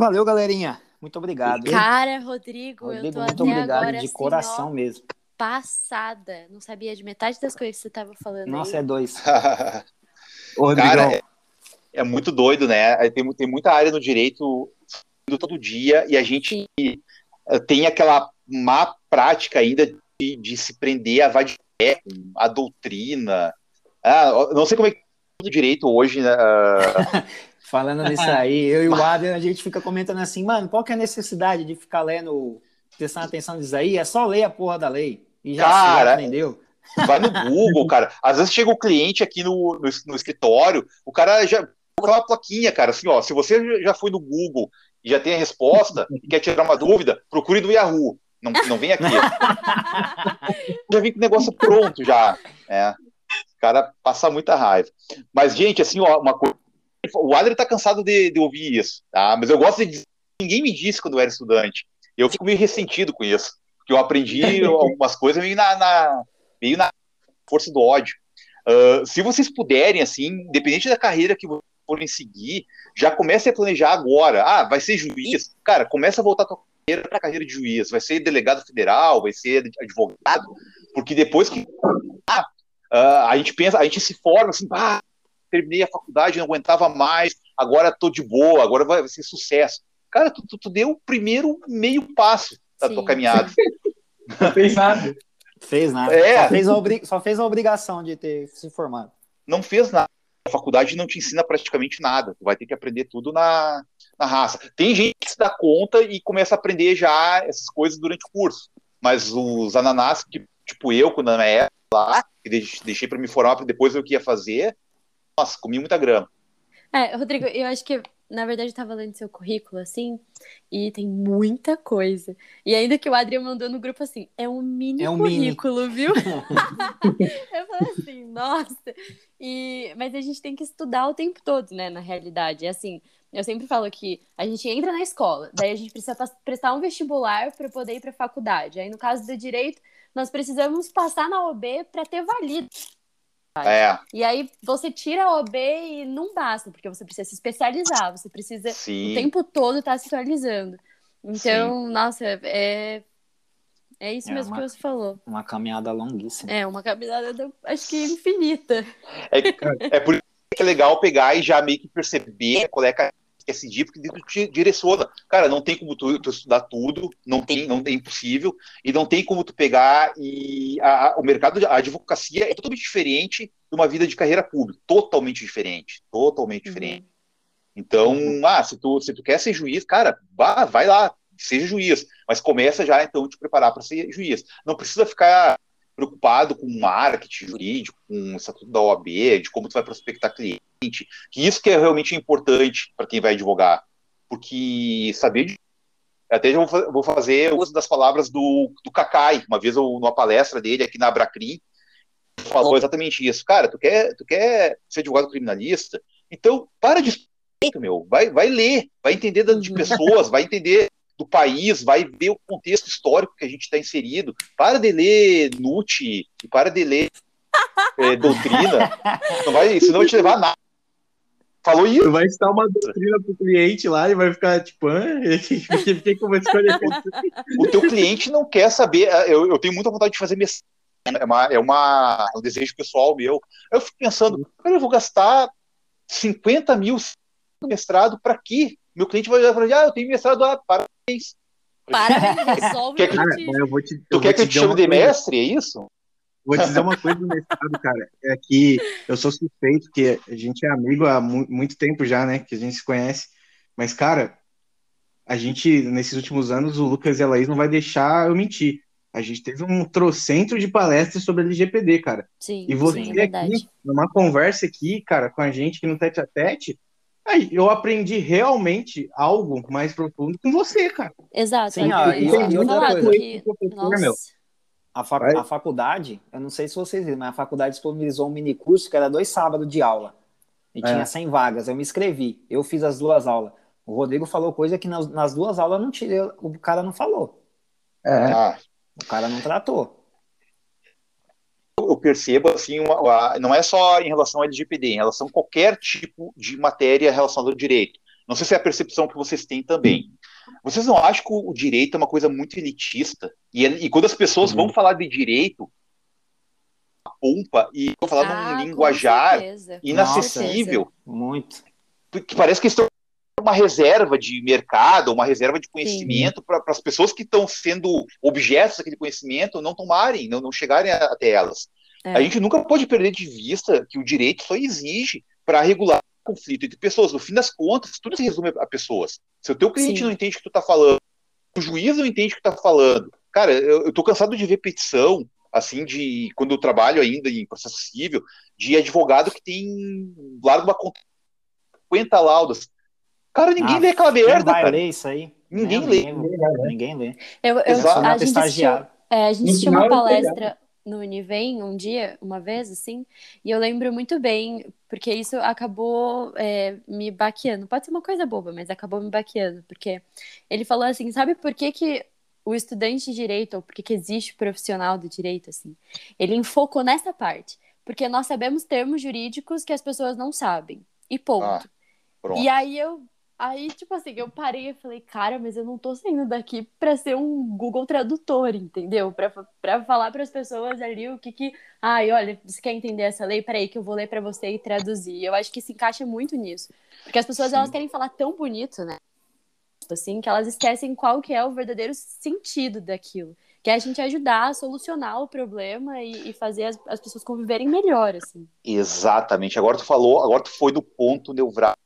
Valeu, galerinha. Muito obrigado. hein? Cara, Rodrigo, Rodrigo, eu tô muito até obrigado agora de assim, coração ó, mesmo. passada. Não sabia de metade das coisas que você tava falando Nossa, aí. é dois. Ô, Cara, é, é muito doido, né? Tem, tem muita área no direito todo dia e a gente eh, tem aquela má prática ainda de, de se prender a vadé, a doutrina. Ah, eu não sei como é que é o direito hoje, né? Falando nisso aí, eu e o Adrian, a gente fica comentando assim, mano, qual que é a necessidade de ficar lendo, prestando atenção nisso aí? É só ler a porra da lei. E já, Cara, já aprendeu. Vai no Google, cara. Às vezes chega o cliente aqui no, no, no escritório, o cara já coloca uma plaquinha, cara, assim, ó, se você já foi no Google e já tem a resposta e quer tirar uma dúvida, procure no Yahoo. Não, não vem aqui. já vem com o negócio pronto já. É. O cara passa muita raiva. Mas, gente, assim, ó, uma coisa. O Adler tá cansado de, de ouvir isso, tá? Mas eu gosto de dizer. Ninguém me disse quando eu era estudante. Eu fico meio ressentido com isso. Porque eu aprendi algumas coisas meio na, na- meio na força do ódio. Ah, se vocês puderem, assim, independente da carreira que vocês forem seguir, já comece a planejar agora. Ah, vai ser juiz? Cara, começa a voltar a tua carreira para a carreira de juiz. Vai ser delegado federal, vai ser advogado, porque depois que ah, ah, a gente pensa, a gente se forma assim, ah, terminei a faculdade, não aguentava mais, agora tô de boa, agora vai ser sucesso. Cara, tu, tu, tu deu o primeiro meio passo da tua Sim. caminhada. não fez nada. Fez nada. É. Só, fez a obri- só fez a obrigação de ter se formado. não fez nada. A faculdade não te ensina praticamente nada. Tu vai ter que aprender tudo na, na raça. Tem gente que se dá conta e começa a aprender já essas coisas durante o curso. Mas os ananás, que, tipo eu, quando na minha época lá, que deix- deixei para me formar para depois ver o que ia fazer, nossa, comi muita grama. É, Rodrigo, eu acho que, na verdade, eu tava lendo seu currículo, assim, e tem muita coisa. E ainda que o Adriano mandou no grupo assim, é um mini É um mini. currículo, viu? eu falei assim, nossa. E... Mas a gente tem que estudar o tempo todo, né, na realidade. É assim, eu sempre falo que a gente entra na escola, daí a gente precisa prestar um vestibular para poder ir para faculdade. Aí, no caso do direito, nós precisamos passar na OB para ter valido. É, E aí você tira a OB e não basta, porque você precisa se especializar, você precisa o sim. tempo todo estar se atualizando. Então, nossa, é, é isso É mesmo uma- que você falou. Uma caminhada longuíssima. É uma caminhada, acho que infinita. É, é por isso que é legal pegar e já meio que perceber qual é a seguir, porque tu te direciona. Cara, não tem como tu, tu estudar tudo, não tem, não é impossível, e não tem como tu pegar e a- a- o mercado, de- a advocacia é totalmente diferente de uma vida de carreira pública, totalmente diferente, totalmente diferente. Então, ah, se tu, se tu quer ser juiz, cara, vá, vai lá, seja juiz, mas começa já então a te preparar para ser juiz. Não precisa ficar preocupado com marketing jurídico, com o estatuto da OAB, de como tu vai prospectar cliente, que isso que é realmente importante para quem vai advogar, porque saber de até já vou, fa- vou fazer uso das palavras do, do Kakai, uma vez eu, numa palestra dele aqui na Abracrim, falou exatamente isso. Cara, tu quer, tu quer ser advogado criminalista? Então, para de meu. Vai, vai ler, vai entender de Uhum. pessoas, vai entender do país, vai ver o contexto histórico que a gente está inserido. Para de ler Nutt e para de ler é, doutrina. Não vai, isso não vai te levar a nada. Falou isso. Tu vai estar uma doutrina pro cliente lá e vai ficar tipo, ah, por que que eu vou escolher o teu cliente não quer saber. é, Eu, eu tenho muita vontade de fazer mestrado. É, uma, é uma, um desejo pessoal meu. Eu fico pensando, cara, eu vou gastar 50 mil no mestrado para quê? Meu cliente vai olhar e falar, ah, eu tenho mestrado, ah, parabéns. Parabéns, resolve Quer que- o Cara, motivo. mas eu vou te, Tu eu quer que eu te chame de coisa. mestre, é isso? Vou te dizer uma coisa do mestrado, cara. É que eu sou suspeito, porque a gente é amigo há mu- muito tempo já, né? Que a gente se conhece. Mas, cara, a gente, nesses últimos anos, o Lucas e a Laís não vai deixar eu mentir. A gente teve um trocentro de palestras sobre LGPD, cara. Sim, E você sim, é aqui, verdade. numa conversa aqui, cara, com a gente aqui no tete a tete, aí eu aprendi realmente algo mais profundo com você, cara. Exato. Sim, olha, ó, e- eu e tinha outra falado coisa. que- Professor, meu. A, fac- a faculdade, eu não sei se vocês viram, mas a faculdade disponibilizou um mini curso que era dois sábados de aula. E É. tinha 100 vagas. Eu me inscrevi. Eu fiz as duas aulas. O Rodrigo falou coisa que nas, nas duas aulas não tinha, o cara não falou. É. Ah, O cara não tratou. eu percebo assim, uma- uma- não é só em relação ao LGPD, em relação a qualquer tipo de matéria relacionada ao direito. Não sei se é a percepção que vocês têm também. Vocês não acham que o direito é uma coisa muito elitista? E, e quando as pessoas uhum. vão falar de direito, pompa e vão falar ah, num linguajar inacessível. Nossa, muito. Que parece que estão uma reserva de mercado, uma reserva de conhecimento para as pessoas que estão sendo objetos daquele conhecimento não tomarem, não, não chegarem até elas. É. A gente nunca pode perder de vista que o direito só exige para regular conflito entre pessoas. No fim das contas, tudo se resume a pessoas. Se o teu cliente Sim. não entende o que tu está falando, o juiz não entende o que tu está falando. Cara, eu, eu tô cansado de ver petição, assim, de quando eu trabalho ainda em processo civil, de advogado que tem larga uma conta 50 laudas. Cara, ninguém ah, lê aquela merda. vai cara. ler isso aí. Ninguém, lê. Ninguém lê. Ninguém lê. Eu, eu, a, gente assistiu, é, a gente assistiu uma palestra no Univem um dia, uma vez, assim, e eu lembro muito bem, porque isso acabou é, me baqueando. Pode ser uma coisa boba, mas acabou me baqueando, porque ele falou assim: sabe por que, que o estudante de direito, ou por que, que existe o profissional do direito, assim? Ele enfocou nessa parte, porque nós sabemos termos jurídicos que as pessoas não sabem, e ponto. Ah, e aí eu Aí, tipo assim, eu parei e falei, cara, mas eu não tô saindo daqui pra ser um Google Tradutor, entendeu? Pra, pra falar pras pessoas ali o que que. Ai, olha, você quer entender essa lei? Peraí, que eu vou ler pra você e traduzir. Eu acho que se encaixa muito nisso. Porque as pessoas, Sim. elas querem falar tão bonito, né? Assim, que elas esquecem qual que é o verdadeiro sentido daquilo. Que é a gente ajudar a solucionar o problema e, e fazer as, as pessoas conviverem melhor, assim. Exatamente. Agora tu falou, agora tu foi no ponto nevrálgico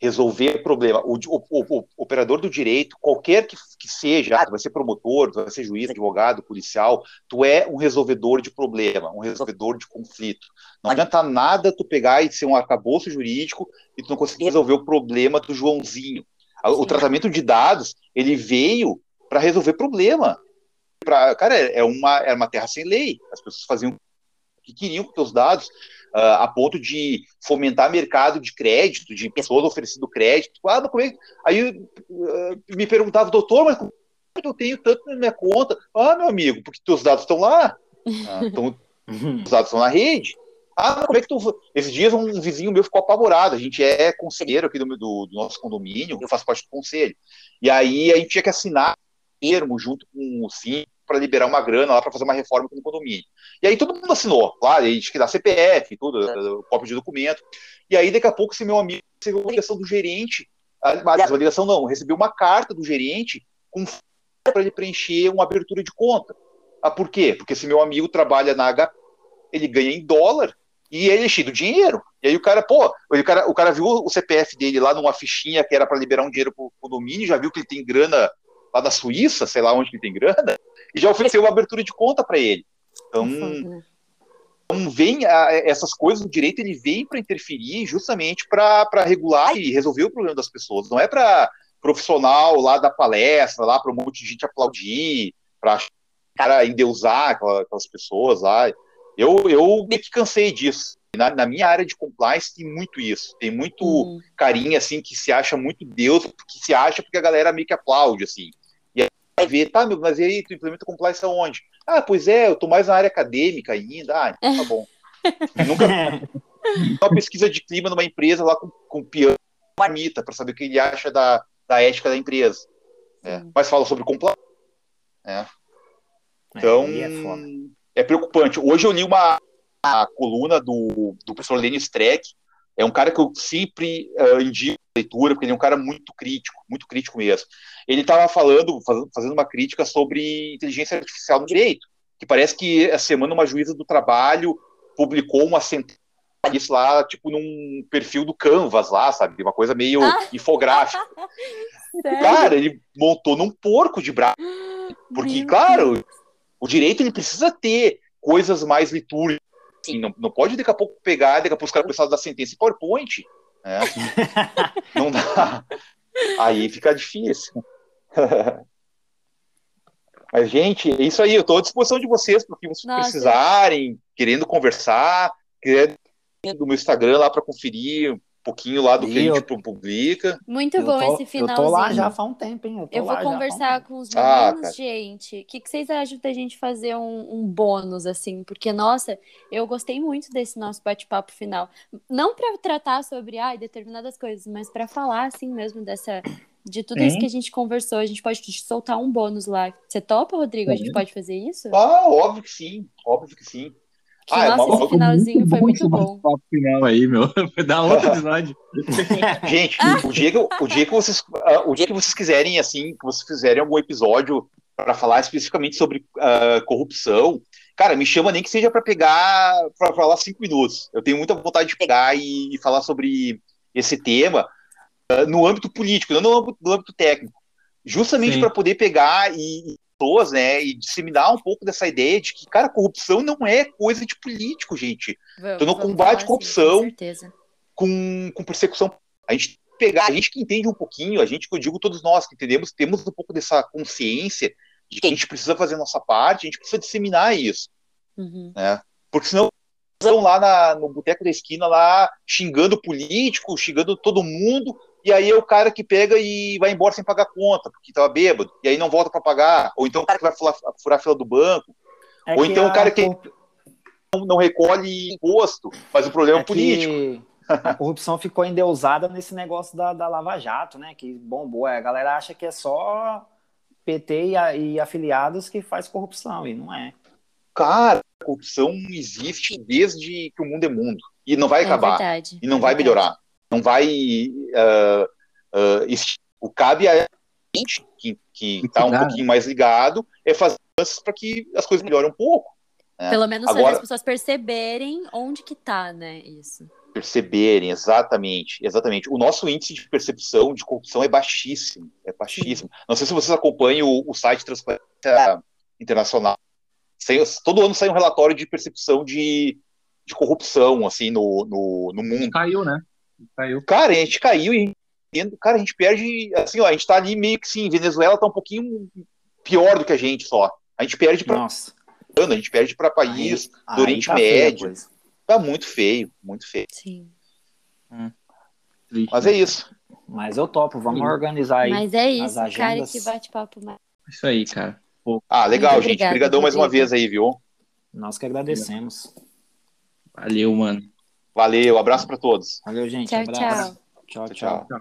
resolver problema. O, o, o, o, operador do direito, qualquer que, que seja, ah, tu vai ser promotor, vai ser juiz, advogado, policial, tu é um resolvedor de problema, um resolvedor de conflito. Não adianta nada tu pegar e ser um arcabouço jurídico e tu não conseguir resolver o problema do Joãozinho. O tratamento de dados, ele veio para resolver problema. Pra, cara, é uma, era uma terra sem lei. As pessoas faziam o que queriam com os dados uh, a ponto de fomentar mercado de crédito, de pessoas oferecendo crédito. Ah, mas como é? Aí uh, me perguntava, doutor, mas como é que eu tenho tanto na minha conta? Ah, meu amigo, porque teus dados estão lá. Ah, tão, os dados estão na rede. Ah, como é que tu. Esses dias um vizinho meu ficou apavorado. A gente é conselheiro aqui do, do, do nosso condomínio, eu faço parte do conselho. E aí a gente tinha que assinar termo junto com o SIM para liberar uma grana lá para fazer uma reforma no condomínio. E aí todo mundo assinou, claro, a gente que dá CPF, tudo, é. cópia de documento. E aí daqui a pouco esse meu amigo recebeu uma ligação do gerente, uma ligação não, recebeu uma carta do gerente com para ele preencher uma abertura de conta. Ah, por quê? Porque esse meu amigo trabalha na H, ele ganha em dólar e ele é cheio do dinheiro. E aí o cara, pô, o cara, o cara viu o CPF dele lá numa fichinha que era para liberar um dinheiro pro condomínio, já viu que ele tem grana lá da Suíça, sei lá onde ele tem grana, e já ofereceu uma abertura de conta para ele. Então, então vem a, essas coisas do direito, ele vem para interferir justamente para regular e resolver o problema das pessoas. Não é para profissional lá da palestra, lá para um monte de gente aplaudir, para cara endeusar aquelas pessoas lá. Eu, eu meio que cansei disso. Na, na, minha área de compliance tem muito isso. Tem muito hum. carinha, assim, que se acha muito Deus, que se acha porque a galera meio que aplaude, assim vai ver, tá, meu, mas e aí, tu implementa compliance aonde? Ah, pois é, eu tô mais na área acadêmica ainda. Ah, então tá bom. Nunca uma pesquisa de clima numa empresa lá com, com piano marmita para saber o que ele acha da, da ética da empresa. É. Mas fala sobre compliance. É. Então, é, é, preocupante. Hoje eu li uma coluna do, do professor Lenny Streck, é um cara que eu sempre uh, indico leitura, porque ele é um cara muito crítico, muito crítico mesmo. Ele estava falando, fazendo uma crítica sobre inteligência artificial no direito, que parece que essa semana uma juíza do trabalho publicou uma sentença isso lá, tipo, num perfil do Canvas lá, sabe? Uma coisa meio ah. infográfica. cara, ele montou num porco de braço. Porque, Meu claro, Deus. o direito ele precisa ter coisas mais litúrgicas assim, não, não pode daqui a pouco pegar, daqui a pouco os caras começar a dar sentença em PowerPoint. Né? não dá. Aí fica difícil. Mas, gente, é isso aí. Eu estou à disposição de vocês para que vocês Nossa. precisarem, querendo conversar, querendo do meu Instagram lá para conferir pouquinho lá do que a E eu- gente publica. Muito Eu bom tô, esse eu finalzinho. tô lá já faz um tempo, hein? Eu, tô Eu vou um conversar com os Ah, meninos, cara. gente. O que, que vocês acham da gente fazer um, um bônus, assim? Porque, nossa, eu gostei muito desse nosso bate-papo final. Não pra tratar sobre ai, determinadas coisas, mas pra falar, assim mesmo, dessa. De tudo isso que a gente conversou, a gente pode soltar um bônus lá. Você topa, Rodrigo? A gente pode fazer isso? Ah, óbvio que sim, óbvio que sim. Que, Ah, é nossa, uma- esse finalzinho foi muito bom. bate-papo final aí, meu. Vai dar outro episódio. Gente, o dia que, o dia que vocês, ah, o dia que vocês quiserem, assim, que vocês fizerem algum episódio para falar especificamente sobre ah, corrupção, cara, me chama nem que seja para pegar, para falar cinco minutos. Eu tenho muita vontade de pegar e, e falar sobre esse tema ah, no âmbito político, não no âmbito, no âmbito técnico, justamente para poder pegar e pessoas, né, e disseminar um pouco dessa ideia de que, cara, corrupção não é coisa de político, gente Vamos, Então, no vamos combate à assim, corrupção, com com, com persecução. A gente pegar, a gente que entende um pouquinho, a gente que eu digo todos nós que entendemos, temos um pouco dessa consciência de que a gente precisa fazer a nossa parte, a gente precisa disseminar isso, Uhum. né? Porque senão lá na- no boteco da esquina lá xingando político, xingando todo mundo, e aí é o cara que pega e vai embora sem pagar conta, porque estava bêbado, e aí não volta para pagar, ou então o cara que vai furar, furar a fila do banco, É Ou então o cara que- não, não recolhe imposto, mas o problema é, é político. que a corrupção ficou endeusada nesse negócio da, da Lava Jato, né? Que bombou. É, A galera acha que é só PT e, a- e afiliados que faz corrupção, e não é. Cara, a corrupção existe desde que o mundo é mundo. E não vai É acabar. verdade. e não é vai verdade. melhorar. Não vai. ah, esti- o cabe a gente que, que tá um Cuidar, pouquinho mais ligado é fazer para que as coisas melhorem um pouco. né? Pelo menos Agora- as pessoas perceberem onde que tá, né? Isso. Perceberem, exatamente, exatamente. O nosso índice de percepção de corrupção é baixíssimo. É baixíssimo. Não sei se vocês acompanham o, o site Transparência Internacional. Todo ano sai um relatório de percepção de, de corrupção assim no, no, no mundo. Caiu, né? Caiu. Cara, a gente caiu e entendo, cara, a gente perde, assim, ó, a gente tá ali meio que sim, Venezuela tá um pouquinho pior do que a gente só. A gente perde pra Nossa. a gente perde para país, Aí do Oriente tá Médio. coisa. Tá muito feio, muito feio. Sim. Triste. Mas é isso. Mas eu topo, vamos Sim. organizar aí. Mas é isso, as cara, agendas. que bate-papo mais. Isso aí, cara. Pô, Ah, legal, Muito gente. obrigada, Obrigadão mais uma vez aí, viu? Nós que agradecemos. valeu, mano. Valeu, abraço para todos. Valeu, gente. Tchau, abraço. tchau. Tchau, tchau. Tchau.